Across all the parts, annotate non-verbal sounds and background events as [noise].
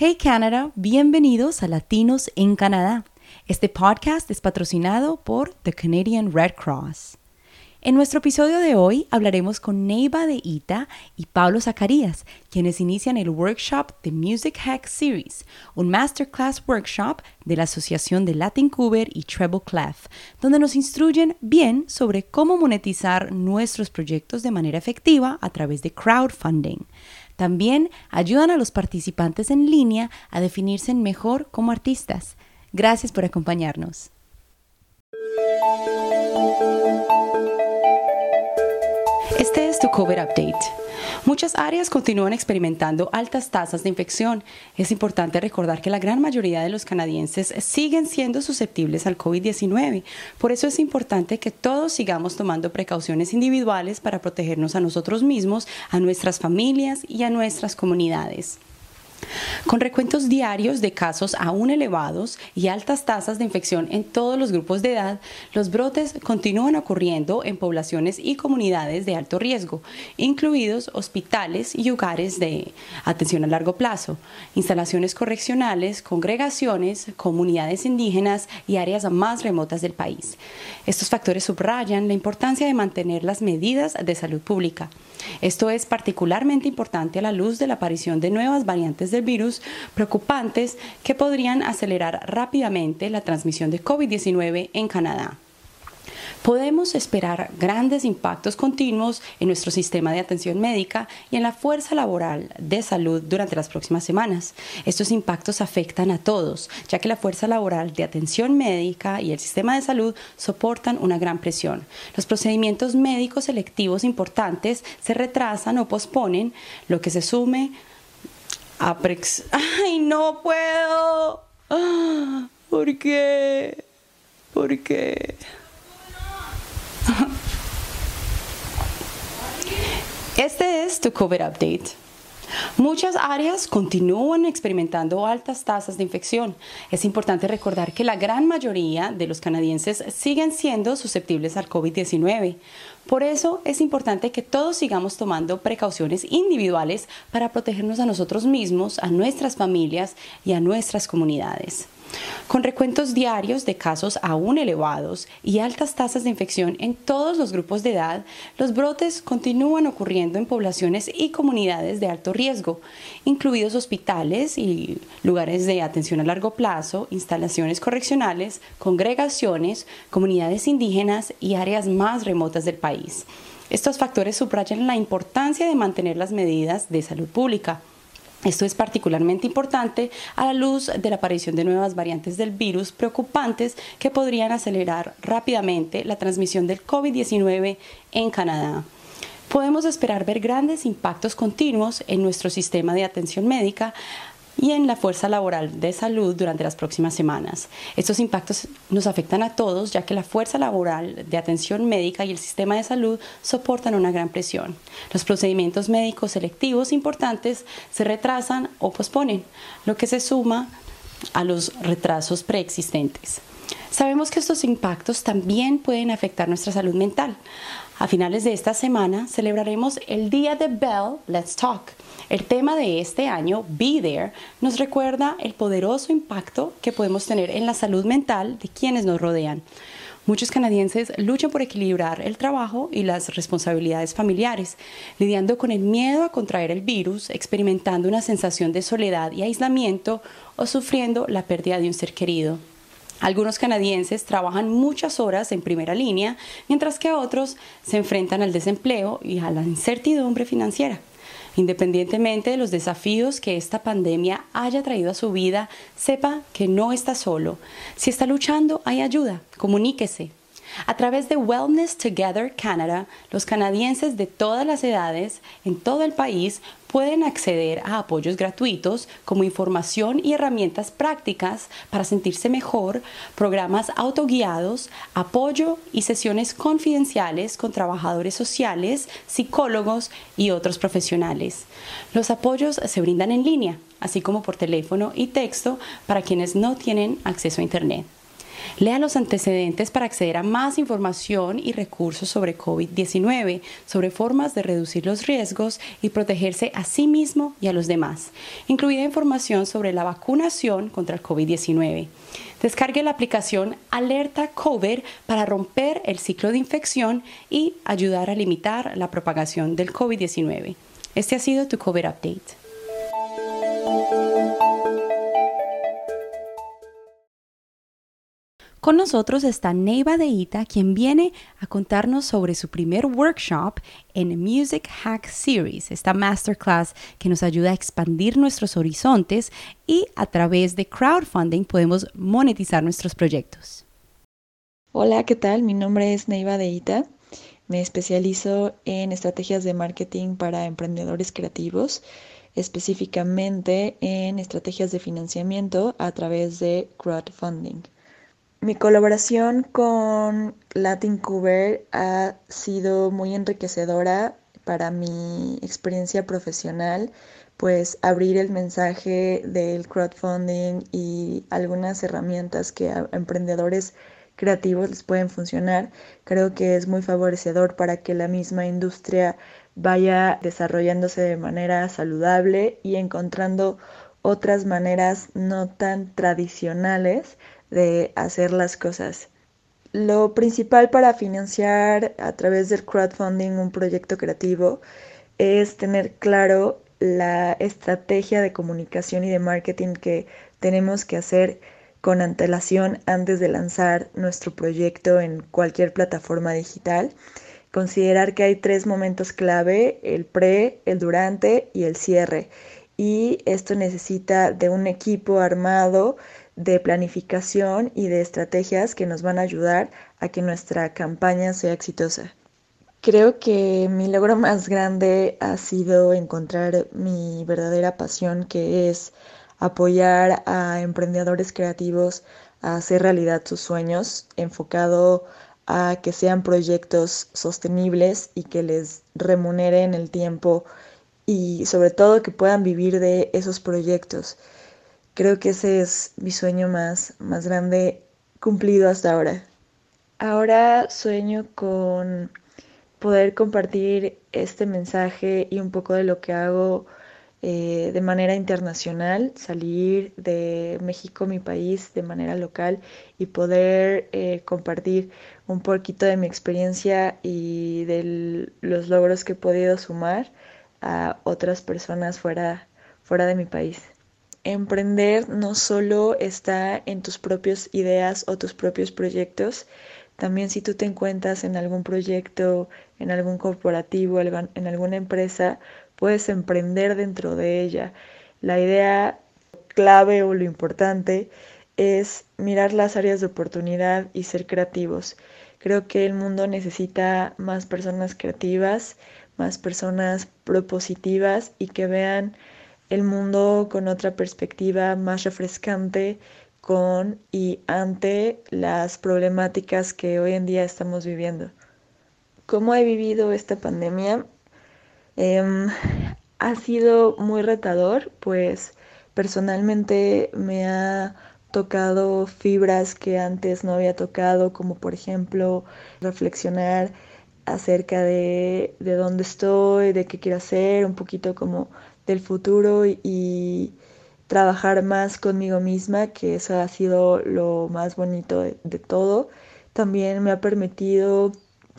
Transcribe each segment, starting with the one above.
Hey Canada, bienvenidos a Latinos en Canadá. Este podcast es patrocinado por The Canadian Red Cross. En nuestro episodio de hoy hablaremos con Neiva de Ita y Pablo Zacarías, quienes inician el workshop The Music Hack Series, un masterclass workshop de la Asociación de Latin Cover y Treble Clef, donde nos instruyen bien sobre cómo monetizar nuestros proyectos de manera efectiva a través de crowdfunding. También ayudan a los participantes en línea a definirse mejor como artistas. Gracias por acompañarnos. Este es tu COVID Update. Muchas áreas continúan experimentando altas tasas de infección. Es importante recordar que la gran mayoría de los canadienses siguen siendo susceptibles al COVID-19. Por eso es importante que todos sigamos tomando precauciones individuales para protegernos a nosotros mismos, a nuestras familias y a nuestras comunidades. Con recuentos diarios de casos aún elevados y altas tasas de infección en todos los grupos de edad, los brotes continúan ocurriendo en poblaciones y comunidades de alto riesgo, incluidos hospitales y lugares de atención a largo plazo, instalaciones correccionales, congregaciones, comunidades indígenas y áreas más remotas del país. Estos factores subrayan la importancia de mantener las medidas de salud pública. Esto es particularmente importante a la luz de la aparición de nuevas variantes del virus preocupantes que podrían acelerar rápidamente la transmisión de COVID-19 en Canadá. Podemos esperar grandes impactos continuos en nuestro sistema de atención médica y en la fuerza laboral de salud durante las próximas semanas. Estos impactos afectan a todos, ya que la fuerza laboral de atención médica y el sistema de salud soportan una gran presión. Los procedimientos médicos selectivos importantes se retrasan o posponen, lo que se sume a... ¡Ay, no puedo! ¿Por qué? ¿Por qué? Este es tu COVID Update. Muchas áreas continúan experimentando altas tasas de infección. Es importante recordar que la gran mayoría de los canadienses siguen siendo susceptibles al COVID-19. Por eso es importante que todos sigamos tomando precauciones individuales para protegernos a nosotros mismos, a nuestras familias y a nuestras comunidades. Con recuentos diarios de casos aún elevados y altas tasas de infección en todos los grupos de edad, los brotes continúan ocurriendo en poblaciones y comunidades de alto riesgo, incluidos hospitales y lugares de atención a largo plazo, instalaciones correccionales, congregaciones, comunidades indígenas y áreas más remotas del país. Estos factores subrayan la importancia de mantener las medidas de salud pública. Esto es particularmente importante a la luz de la aparición de nuevas variantes del virus preocupantes que podrían acelerar rápidamente la transmisión del COVID-19 en Canadá. Podemos esperar ver grandes impactos continuos en nuestro sistema de atención médica y en la fuerza laboral de salud durante las próximas semanas. Estos impactos nos afectan a todos ya que la fuerza laboral de atención médica y el sistema de salud soportan una gran presión. Los procedimientos médicos selectivos importantes se retrasan o posponen, lo que se suma a los retrasos preexistentes. Sabemos que estos impactos también pueden afectar nuestra salud mental. A finales de esta semana celebraremos el Día de Bell Let's Talk. El tema de este año, Be There, nos recuerda el poderoso impacto que podemos tener en la salud mental de quienes nos rodean. Muchos canadienses luchan por equilibrar el trabajo y las responsabilidades familiares, lidiando con el miedo a contraer el virus, experimentando una sensación de soledad y aislamiento o sufriendo la pérdida de un ser querido. Algunos canadienses trabajan muchas horas en primera línea, mientras que otros se enfrentan al desempleo y a la incertidumbre financiera. Independientemente de los desafíos que esta pandemia haya traído a su vida, sepa que no está solo. Si está luchando, hay ayuda. Comuníquese, a través de Wellness Together Canada, los canadienses de todas las edades en todo el país pueden acceder a apoyos gratuitos como información y herramientas prácticas para sentirse mejor, programas autoguiados, apoyo y sesiones confidenciales con trabajadores sociales, psicólogos y otros profesionales. Los apoyos se brindan en línea, así como por teléfono y texto para quienes no tienen acceso a Internet. Lea los antecedentes para acceder a más información y recursos sobre COVID-19, sobre formas de reducir los riesgos y protegerse a sí mismo y a los demás, incluida información sobre la vacunación contra el COVID-19. Descargue la aplicación Alerta COVID para romper el ciclo de infección y ayudar a limitar la propagación del COVID-19. Este ha sido tu COVID Update. Con nosotros está Neiva Deita, quien viene a contarnos sobre su primer workshop en Music Hack Series, esta masterclass que nos ayuda a expandir nuestros horizontes y a través de crowdfunding podemos monetizar nuestros proyectos. Hola, ¿qué tal? Mi nombre es Neiva Deita. Me especializo en estrategias de marketing para emprendedores creativos, específicamente en estrategias de financiamiento a través de crowdfunding. Mi colaboración con Latin Cover ha sido muy enriquecedora para mi experiencia profesional, pues abrir el mensaje del crowdfunding y algunas herramientas que a emprendedores creativos les pueden funcionar, creo que es muy favorecedor para que la misma industria vaya desarrollándose de manera saludable y encontrando otras maneras no tan tradicionales de hacer las cosas. Lo principal para financiar a través del crowdfunding un proyecto creativo es tener claro la estrategia de comunicación y de marketing que tenemos que hacer con antelación antes de lanzar nuestro proyecto en cualquier plataforma digital. Considerar que hay tres momentos clave, el pre, el durante y el cierre. Y esto necesita de un equipo armado de planificación y de estrategias que nos van a ayudar a que nuestra campaña sea exitosa. Creo que mi logro [laughs] más grande ha sido encontrar mi verdadera pasión, que es apoyar a emprendedores creativos a hacer realidad sus sueños, enfocado a que sean proyectos sostenibles y que les remuneren el tiempo y sobre todo que puedan vivir de esos proyectos. Creo que ese es mi sueño más, más grande cumplido hasta ahora. Ahora sueño con poder compartir este mensaje y un poco de lo que hago eh, de manera internacional, salir de México, mi país, de manera local y poder eh, compartir un poquito de mi experiencia y de los logros que he podido sumar a otras personas fuera, fuera de mi país. Emprender no solo está en tus propias ideas o tus propios proyectos, también si tú te encuentras en algún proyecto, en algún corporativo, en alguna empresa, puedes emprender dentro de ella. La idea clave o lo importante es mirar las áreas de oportunidad y ser creativos. Creo que el mundo necesita más personas creativas, más personas propositivas y que vean el mundo con otra perspectiva más refrescante con y ante las problemáticas que hoy en día estamos viviendo. ¿Cómo he vivido esta pandemia? Em, ha sido muy retador, pues personalmente me ha tocado fibras que antes no había tocado, como por ejemplo reflexionar acerca de, de dónde estoy, de qué quiero hacer, un poquito como del futuro y, trabajar más conmigo misma, que eso ha sido lo más bonito de, todo. También me ha permitido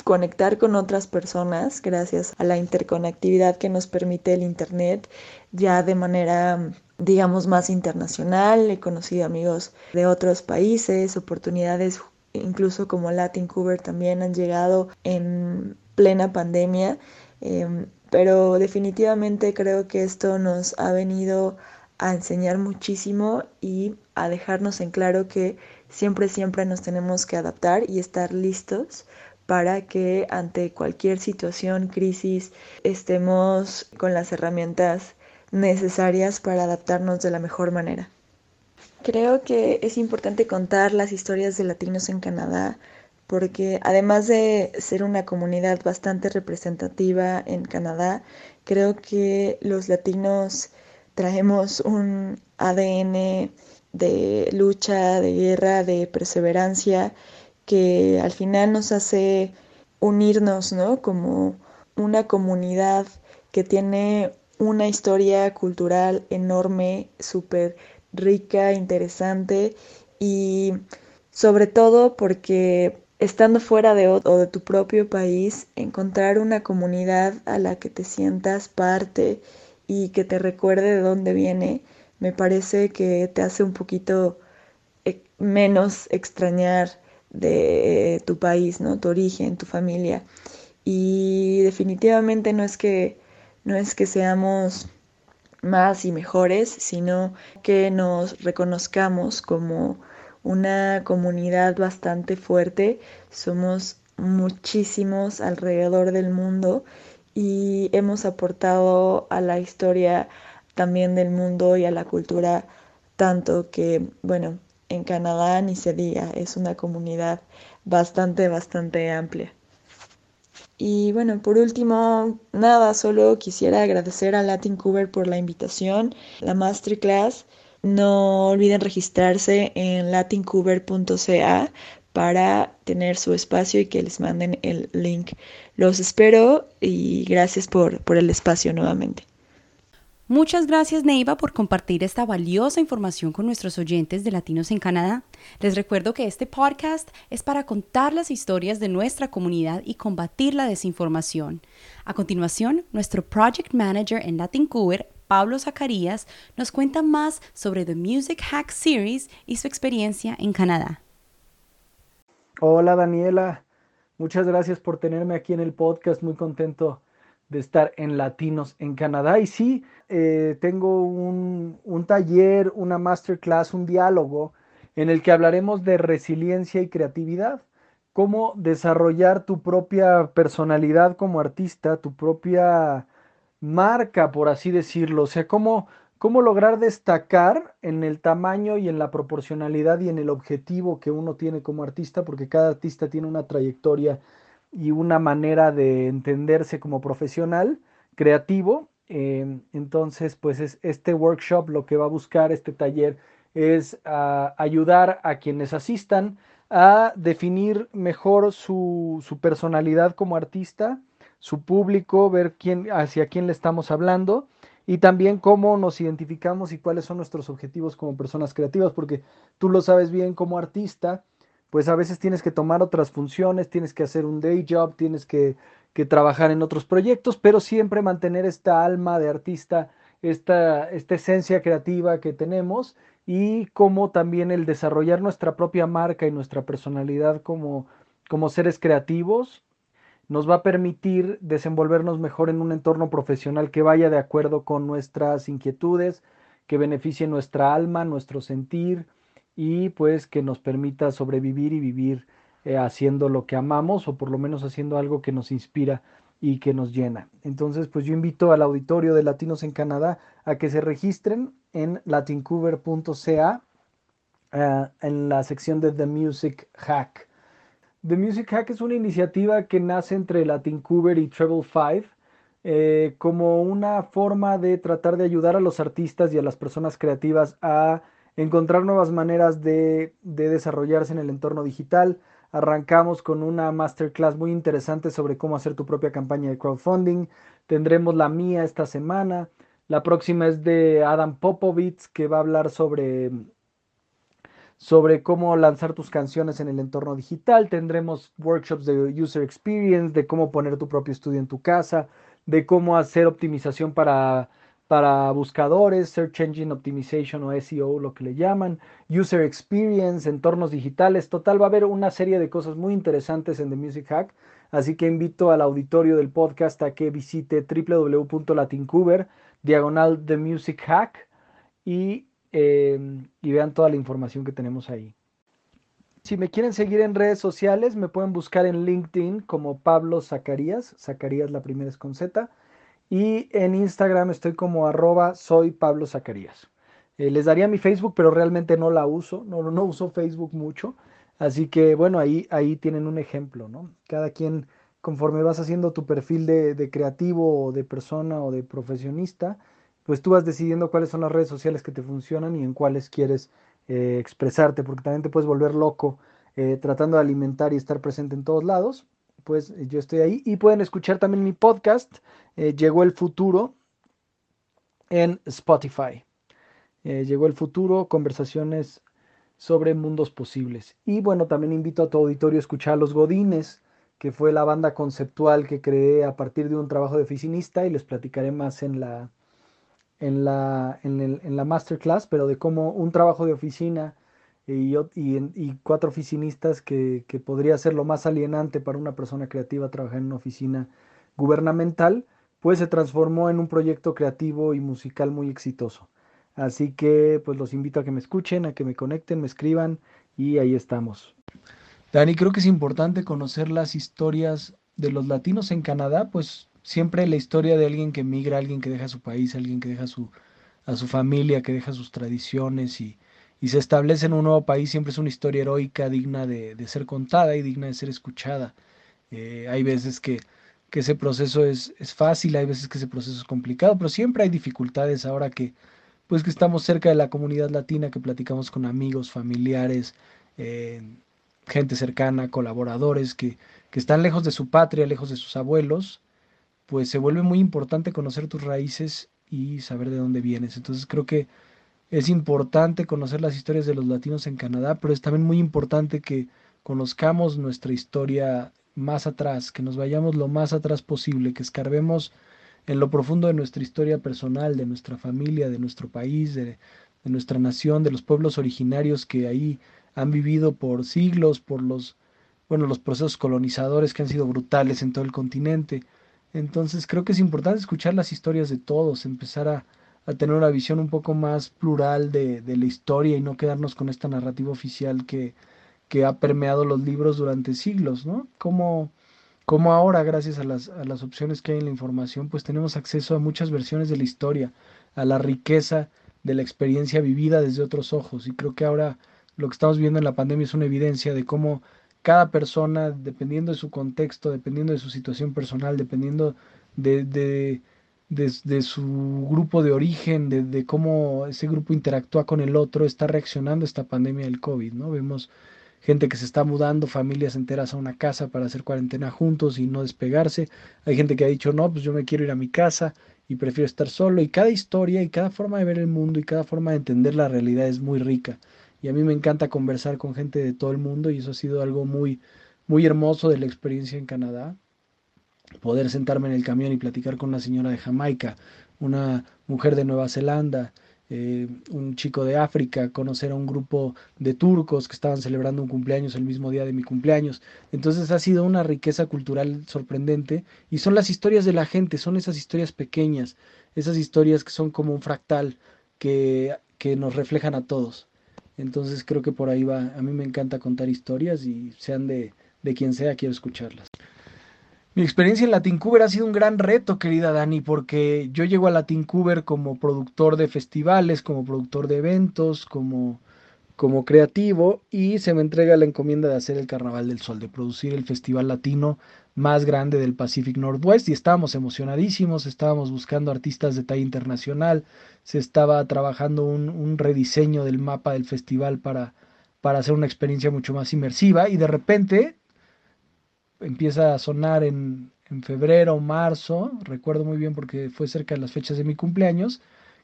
conectar con otras personas gracias a la interconectividad que nos permite el Internet ya de manera digamos más internacional. He conocido amigos de otros países, oportunidades incluso como Latin Cover también han llegado en plena pandemia. Em, pero definitivamente creo que esto nos ha venido a enseñar muchísimo y a dejarnos en claro que siempre, siempre nos tenemos que adaptar y estar listos para que ante cualquier situación, crisis, estemos con las herramientas necesarias para adaptarnos de la mejor manera. Creo que es importante contar las historias de latinos en Canadá porque además de ser una comunidad bastante representativa en Canadá, creo que los latinos traemos un ADN de lucha, de guerra, de perseverancia, que al final nos hace unirnos, ¿no? Como una comunidad que tiene una historia cultural enorme, súper rica, interesante y sobre todo porque estando fuera de o de tu propio país, encontrar una comunidad a la que te sientas parte y que te recuerde de dónde viene, me parece que te hace un poquito eh, menos extrañar de tu país, ¿no? Tu origen, tu familia. Y definitivamente no es que no es que seamos más y mejores, sino que nos reconozcamos como una comunidad bastante fuerte. Somos muchísimos alrededor del mundo y hemos aportado a la historia también del mundo y a la cultura tanto que, bueno, en Canadá ni se diga, es una comunidad bastante, bastante amplia. Y bueno, por último, nada, solo quisiera agradecer a Latin Cover por la invitación, la masterclass no olviden registrarse en latincover.ca para tener su espacio y que les manden el link. Los espero y gracias por, por el espacio nuevamente. Muchas gracias Neiva por compartir esta valiosa información con nuestros oyentes de Latinos en Canadá. Les recuerdo que este podcast es para contar las historias de nuestra comunidad y combatir la desinformación. A continuación, nuestro Project Manager en Latincover, Pablo Zacarías nos cuenta más sobre The Music Hack Series y su experiencia en Canadá. Hola Daniela, muchas gracias por tenerme aquí en el podcast, muy contento de estar en Latinos en Canadá. Y sí, eh, tengo un, un taller, una masterclass, un diálogo en el que hablaremos de resiliencia y creatividad, cómo desarrollar tu propia personalidad como artista, tu propia marca, por así decirlo. O sea, cómo, cómo lograr destacar en el tamaño y en la proporcionalidad y en el objetivo que uno tiene como artista, porque cada artista tiene una trayectoria y una manera de entenderse como profesional, creativo. Em, entonces, pues es, este workshop lo que va a buscar, este taller, es ah, ayudar a quienes asistan a definir mejor su, su personalidad como artista, su público, ver quién, hacia quién le estamos hablando y también cómo nos identificamos y cuáles son nuestros objetivos como personas creativas, porque tú lo sabes bien como artista, pues a veces tienes que tomar otras funciones, tienes que hacer un day job, tienes que, que trabajar en otros proyectos, pero siempre mantener esta alma de artista, esta, esta esencia creativa que tenemos y cómo también el desarrollar nuestra propia marca y nuestra personalidad como, como seres creativos nos va a permitir desenvolvernos mejor en un entorno profesional que vaya de acuerdo con nuestras inquietudes, que beneficie nuestra alma, nuestro sentir y pues que nos permita sobrevivir y vivir eh, haciendo lo que amamos o por lo menos haciendo algo que nos inspira y que nos llena. Entonces, pues yo invito al auditorio de Latinos en Canadá a que se registren en latincover.ca eh, en la sección de The Music Hack. The Music Hack es una iniciativa que nace entre Latincover y Treble 5 eh, como una forma de tratar de ayudar a los artistas y a las personas creativas a encontrar nuevas maneras de, de desarrollarse en el entorno digital. Arrancamos con una masterclass muy interesante sobre cómo hacer tu propia campaña de crowdfunding. Tendremos la mía esta semana. La próxima es de Adam Popovitz, que va a hablar sobre sobre cómo lanzar tus canciones en el entorno digital. Tendremos workshops de user experience, de cómo poner tu propio estudio en tu casa, de cómo hacer optimización para, para buscadores, Search Engine Optimization o SEO, lo que le llaman, user experience, entornos digitales. Total, va a haber una serie de cosas muy interesantes en The Music Hack. Así que invito al auditorio del podcast a que visite www.latincuber, diagonal The Music Hack y Em, y vean toda la información que tenemos ahí. Si me quieren seguir en redes sociales, me pueden buscar en LinkedIn como Pablo Zacarías. Zacarías la primera es con Z. Y en Instagram estoy como arroba soy Pablo Zacarías. Eh, les daría mi Facebook, pero realmente no la uso. No, no uso Facebook mucho. Así que bueno, ahí, ahí tienen un ejemplo, ¿no? Cada quien, conforme vas haciendo tu perfil de, de creativo o de persona o de profesionista, pues tú vas decidiendo cuáles son las redes sociales que te funcionan y en cuáles quieres eh, expresarte, porque también te puedes volver loco eh, tratando de alimentar y estar presente en todos lados. Pues yo estoy ahí y pueden escuchar también mi podcast, Llegó el futuro, en Spotify. llegó el futuro, conversaciones sobre mundos posibles. Y bueno, también invito a tu auditorio a escuchar a Los Godines, que fue la banda conceptual que creé a partir de un trabajo de oficinista y les platicaré más en la, en la, en, la masterclass, pero de cómo un trabajo de oficina y, y, cuatro oficinistas que, que, podría ser lo más alienante para una persona creativa trabajar en una oficina gubernamental, pues se transformó en un proyecto creativo y musical muy exitoso. Así que pues los invito a que me escuchen, a que me conecten, me escriban y ahí estamos. Dani, creo que es importante conocer las historias de los latinos en Canadá, pues siempre la historia de alguien que migra, alguien que deja su país, alguien que deja su, a su familia, que deja sus tradiciones y, se establece en un nuevo país, siempre es una historia heroica, digna de, ser contada y digna de ser escuchada. Eh, hay veces que, ese proceso es, fácil, hay veces que ese proceso es complicado, pero siempre hay dificultades ahora que, pues que estamos cerca de la comunidad latina, que platicamos con amigos, familiares, eh, gente cercana, colaboradores que están lejos de su patria, lejos de sus abuelos, pues se vuelve muy importante conocer tus raíces y saber de dónde vienes. Entonces creo que es importante conocer las historias de los latinos en Canadá, pero es también muy importante que conozcamos nuestra historia más atrás, que nos vayamos lo más atrás posible, que escarbemos en lo profundo de nuestra historia personal, de nuestra familia, de nuestro país, de, nuestra nación, de los pueblos originarios que ahí han vivido por siglos, por los, bueno, los procesos colonizadores que han sido brutales en todo el continente. Entonces creo que es importante escuchar las historias de todos, empezar a, tener una visión un poco más plural de, de, la historia y no quedarnos con esta narrativa oficial que, que ha permeado los libros durante siglos, ¿no? Como como ahora, gracias a las, a las opciones que hay en la información, pues tenemos acceso a muchas versiones de la historia, a la riqueza de la experiencia vivida desde otros ojos. Y creo que ahora lo que estamos viendo en la pandemia es una evidencia de cómo cada persona, dependiendo de su contexto, dependiendo de su situación personal, dependiendo de, de, de, su grupo de origen, de, de, cómo ese grupo interactúa con el otro, está reaccionando a esta pandemia del COVID, ¿no? Vemos gente que se está mudando, familias enteras a una casa para hacer cuarentena juntos y no despegarse. Hay gente que ha dicho, no, pues yo me quiero ir a mi casa y prefiero estar solo. Y cada historia y cada forma de ver el mundo y cada forma de entender la realidad es muy rica. Y a mí me encanta conversar con gente de todo el mundo y eso ha sido algo muy, muy hermoso de la experiencia en Canadá. Poder sentarme en el camión y platicar con una señora de Jamaica, una mujer de Nueva Zelanda, eh, un chico de África, conocer a un grupo de turcos que estaban celebrando un cumpleaños el mismo día de mi cumpleaños. Entonces ha sido una riqueza cultural sorprendente y son las historias de la gente, son esas historias pequeñas, esas historias que son como un fractal que, que nos reflejan a todos. Entonces creo que por ahí va, a mí me encanta contar historias y sean de, de quien sea, quiero escucharlas. Mi experiencia en Latincuber ha sido un gran reto, querida Dani, porque yo llego a Latincuber como productor de festivales, como productor de eventos, como, como creativo y se me entrega la encomienda de hacer el Carnaval del Sol, de producir el festival latino más grande del Pacific Northwest y estábamos emocionadísimos, estábamos buscando artistas de talla internacional, se estaba trabajando un, un rediseño del mapa del festival para, para hacer una experiencia mucho más inmersiva y de repente empieza a sonar en, en febrero marzo, recuerdo muy bien porque fue cerca de las fechas de mi cumpleaños,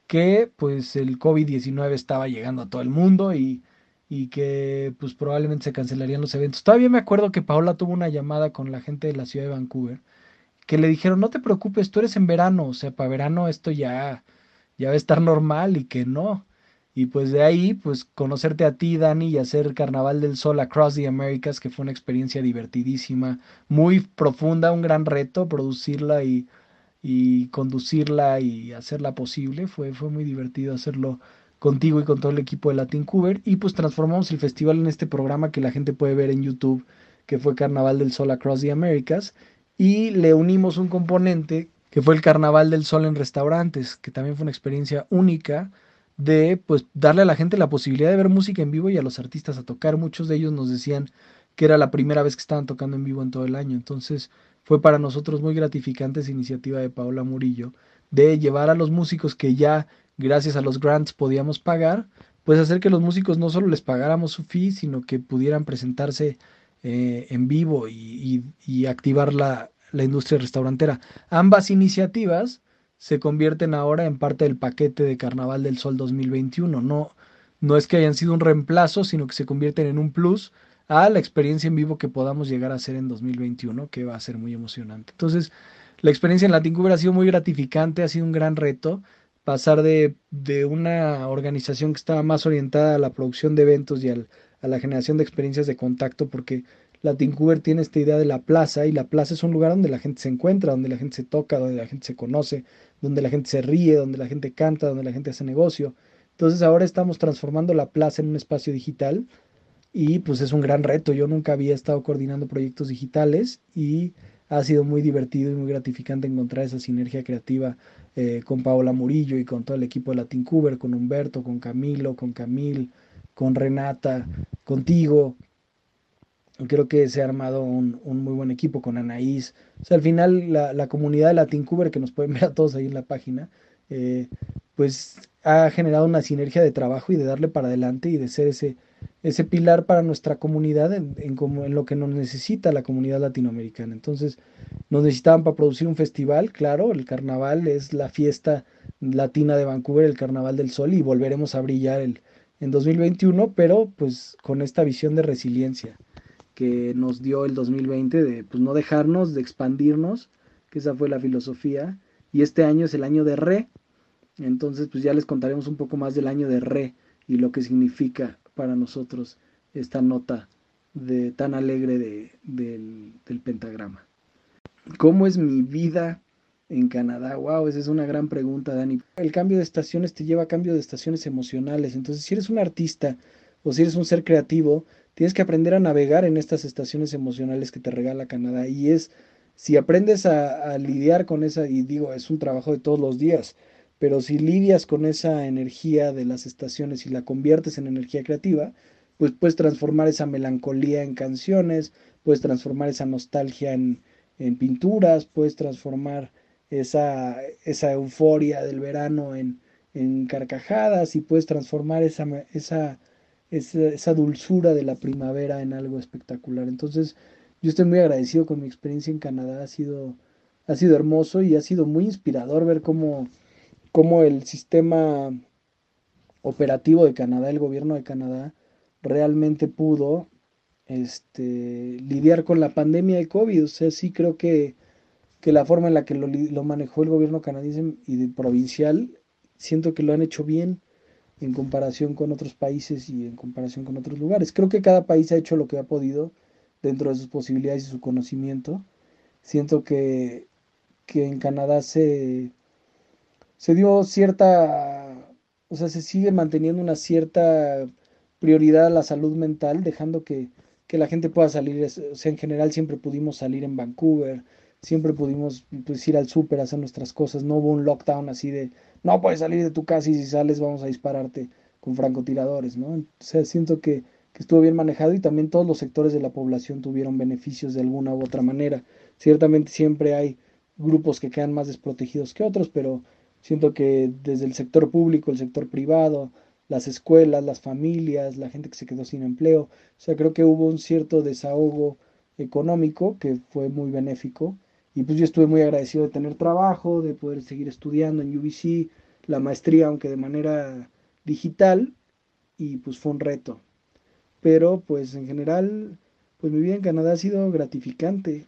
que pues el COVID-19 estaba llegando a todo el mundo y, y, que pues probablemente se cancelarían los eventos. Todavía me acuerdo que Paola tuvo una llamada con la gente de la ciudad de Vancouver, que le dijeron, no te preocupes, tú eres en verano, o sea, para verano esto ya, ya va a estar normal y que no. Y pues de ahí, pues conocerte a ti, Dani, y hacer Carnaval del Sol Across the Americas, que fue una experiencia divertidísima, muy profunda, un gran reto producirla y, y conducirla y hacerla posible. Fue, fue muy divertido hacerlo contigo y con todo el equipo de Latin Cuber. Y pues transformamos el festival en este programa que la gente puede ver en YouTube, que fue Carnaval del Sol Across the Americas. Y le unimos un componente que fue el Carnaval del Sol en restaurantes, que también fue una experiencia única de pues darle a la gente la posibilidad de ver música en vivo y a los artistas a tocar. Muchos de ellos nos decían que era la primera vez que estaban tocando en vivo en todo el año. Entonces fue para nosotros muy gratificante esa iniciativa de Paola Murillo de llevar a los músicos que ya gracias a los grants podíamos pagar, pues hacer que los músicos no solo les pagáramos su fee, sino que pudieran presentarse eh, en vivo y, activar la, industria restaurantera. Ambas iniciativas se convierten ahora en parte del paquete de Carnaval del Sol 2021. No, no es que hayan sido un reemplazo, sino que se convierten en un plus a la experiencia en vivo que podamos llegar a hacer en 2021, que va a ser muy emocionante. Entonces, la experiencia en Latin Cuber ha sido muy gratificante, ha sido un gran reto pasar de, de, una organización que estaba más orientada a la producción de eventos y al, a la generación de experiencias de contacto, porque Latin Cuber tiene esta idea de la plaza y la plaza es un lugar donde la gente se encuentra, donde la gente se toca, donde la gente se conoce, donde la gente se ríe, donde la gente canta, donde la gente hace negocio. Entonces ahora estamos transformando la plaza en un espacio digital y pues es un gran reto. Yo nunca había estado coordinando proyectos digitales y ha sido muy divertido y muy gratificante encontrar esa sinergia creativa eh, con Paola Murillo y con todo el equipo de Latin Cuber, con Humberto, con Camilo, con Camil, con Renata, contigo. Creo que se ha armado un, muy buen equipo con Anaís. O sea, al final la, comunidad de Latin Cuber, que nos pueden [laughs] ver a todos ahí en la página, eh, pues ha generado una sinergia de trabajo y de darle para adelante y de ser ese, ese pilar para nuestra comunidad en, en, lo que nos necesita la comunidad latinoamericana. Entonces, nos necesitaban para producir un festival, claro, el carnaval es la fiesta latina de Vancouver, el Carnaval del Sol, y volveremos a brillar el, en 2021, pero pues con esta visión de resiliencia que nos dio el 2020 de pues no dejarnos, de expandirnos, que esa fue la filosofía, y este año es el año de re, entonces pues ya les contaremos un poco más del año de re y lo que significa para nosotros esta nota de, tan alegre de, del, pentagrama. ¿Cómo es mi vida en Canadá? Wow, esa es una gran pregunta, Dani. El cambio de estaciones te lleva a cambio de estaciones emocionales. Entonces, si eres un artista o si eres un ser creativo, tienes que aprender a navegar en estas estaciones emocionales que te regala Canadá. Y es, si aprendes a lidiar con esa, y digo, es un trabajo de todos los días, pero si lidias con esa energía de las estaciones y la conviertes en energía creativa, pues puedes transformar esa melancolía en canciones, puedes transformar esa nostalgia en, pinturas, puedes transformar esa, esa euforia del verano en, carcajadas y puedes transformar esa, esa, esa, dulzura de la primavera en algo espectacular. Entonces, yo estoy muy agradecido con mi experiencia en Canadá, ha sido, ha sido hermoso y ha sido muy inspirador ver cómo cómo el sistema operativo de Canadá, el gobierno de Canadá, realmente pudo este, lidiar con la pandemia de COVID. O sea, sí creo que, que la forma en la que lo, lo, manejó el gobierno canadiense y provincial, siento que lo han hecho bien en comparación con otros países y en comparación con otros lugares. Creo que cada país ha hecho lo que ha podido dentro de sus posibilidades y su conocimiento. Siento que, que en Canadá se, se dio cierta, o sea, se sigue manteniendo una cierta prioridad a la salud mental, dejando que, la gente pueda salir, o sea, en general siempre pudimos salir en Vancouver, siempre pudimos pues, ir al súper, hacer nuestras cosas, no hubo un lockdown así de, no puedes salir de tu casa y si sales vamos a dispararte con francotiradores, ¿no? O sea, siento que, que estuvo bien manejado y también todos los sectores de la población tuvieron beneficios de alguna u otra manera. Ciertamente siempre hay grupos que quedan más desprotegidos que otros, pero Siento que desde el sector público, el sector privado, las escuelas, las familias, la gente que se quedó sin empleo, o sea, creo que hubo un cierto desahogo económico que fue muy benéfico. Y pues yo estuve muy agradecido de tener trabajo, de poder seguir estudiando en UBC, la maestría, aunque de manera digital, y pues fue un reto. Pero pues en general, pues mi vida en Canadá ha sido gratificante.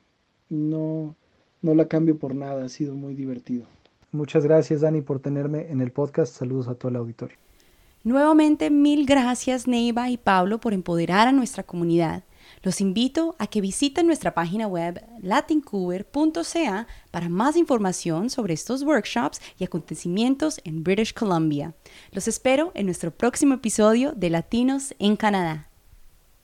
No, no la cambio por nada, ha sido muy divertido. Muchas gracias, Dani, por tenerme en el podcast. Saludos a todo el auditorio. Nuevamente, mil gracias, Neiva y Pablo, por empoderar a nuestra comunidad. Los invito a que visiten nuestra página web latincuber.ca para más información sobre estos workshops y acontecimientos en British Columbia. Los espero en nuestro próximo episodio de Latinos en Canadá.